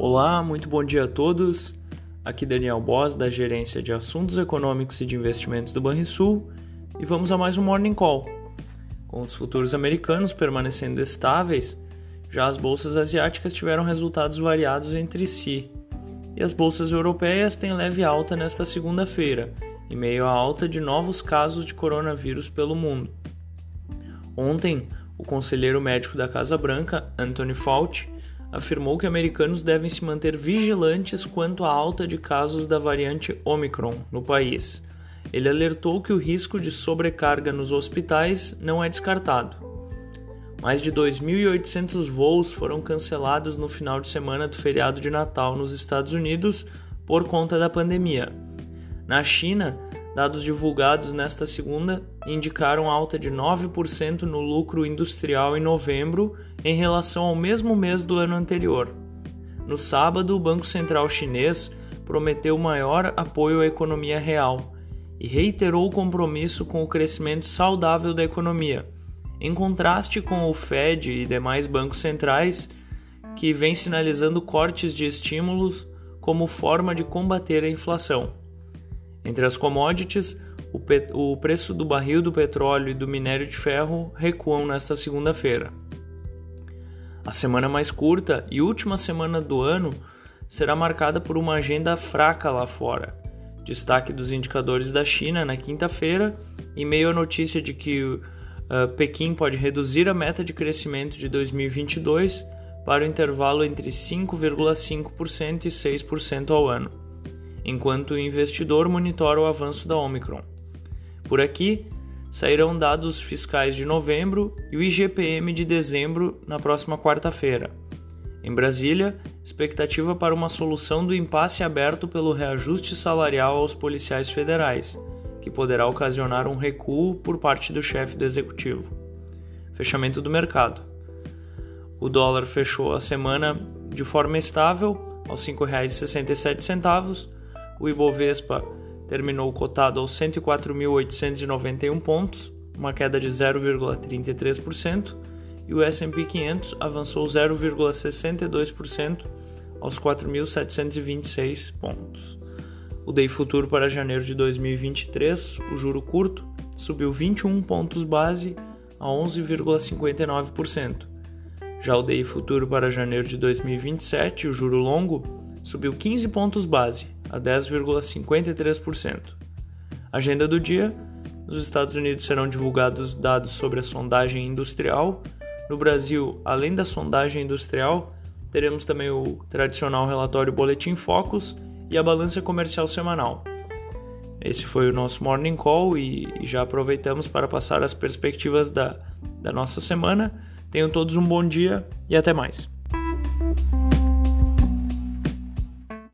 Olá, muito bom dia a todos. Aqui Daniel Boss, da Gerência de Assuntos Econômicos e de Investimentos do Banrisul, e vamos a mais um Morning Call. Com os futuros americanos permanecendo estáveis, já as bolsas asiáticas tiveram resultados variados entre si, e as bolsas europeias têm leve alta nesta segunda-feira, em meio à alta de novos casos de coronavírus pelo mundo. Ontem, o conselheiro médico da Casa Branca, Anthony Fauci, afirmou que americanos devem se manter vigilantes quanto à alta de casos da variante Omicron no país. Ele alertou que o risco de sobrecarga nos hospitais não é descartado. Mais de 2.800 voos foram cancelados no final de semana do feriado de Natal nos Estados Unidos por conta da pandemia. Na China, Dados divulgados nesta segunda indicaram alta de 9% no lucro industrial em novembro em relação ao mesmo mês do ano anterior. No sábado, o Banco Central Chinês prometeu maior apoio à economia real e reiterou o compromisso com o crescimento saudável da economia, em contraste com o Fed e demais bancos centrais, que vem sinalizando cortes de estímulos como forma de combater a inflação. Entre as commodities, o, o preço do barril do petróleo e do minério de ferro recuam nesta segunda-feira. A semana mais curta e última semana do ano será marcada por uma agenda fraca lá fora. Destaque dos indicadores da China na quinta-feira, em meio à notícia de que uh, Pequim pode reduzir a meta de crescimento de 2022 para o intervalo entre 5,5% e 6% ao ano enquanto o investidor monitora o avanço da Omicron. Por aqui, sairão dados fiscais de novembro e o IGPM de dezembro na próxima quarta-feira. Em Brasília, expectativa para uma solução do impasse aberto pelo reajuste salarial aos policiais federais, que poderá ocasionar um recuo por parte do chefe do executivo. Fechamento do mercado. O dólar fechou a semana de forma estável aos R$ 5,67 o Ibovespa terminou cotado aos 104.891 pontos, uma queda de 0,33%, e o S&P 500 avançou 0,62% aos 4.726 pontos. O DEI futuro para janeiro de 2023, o juro curto, subiu 21 pontos base a 11,59%. Já o DEI futuro para janeiro de 2027, o juro longo, subiu 15 pontos base a 10,53%. Agenda do dia: nos Estados Unidos serão divulgados dados sobre a sondagem industrial. No Brasil, além da sondagem industrial, teremos também o tradicional relatório Boletim Focus e a balança comercial semanal. Esse foi o nosso Morning Call e já aproveitamos para passar as perspectivas da, da nossa semana. Tenham todos um bom dia e até mais.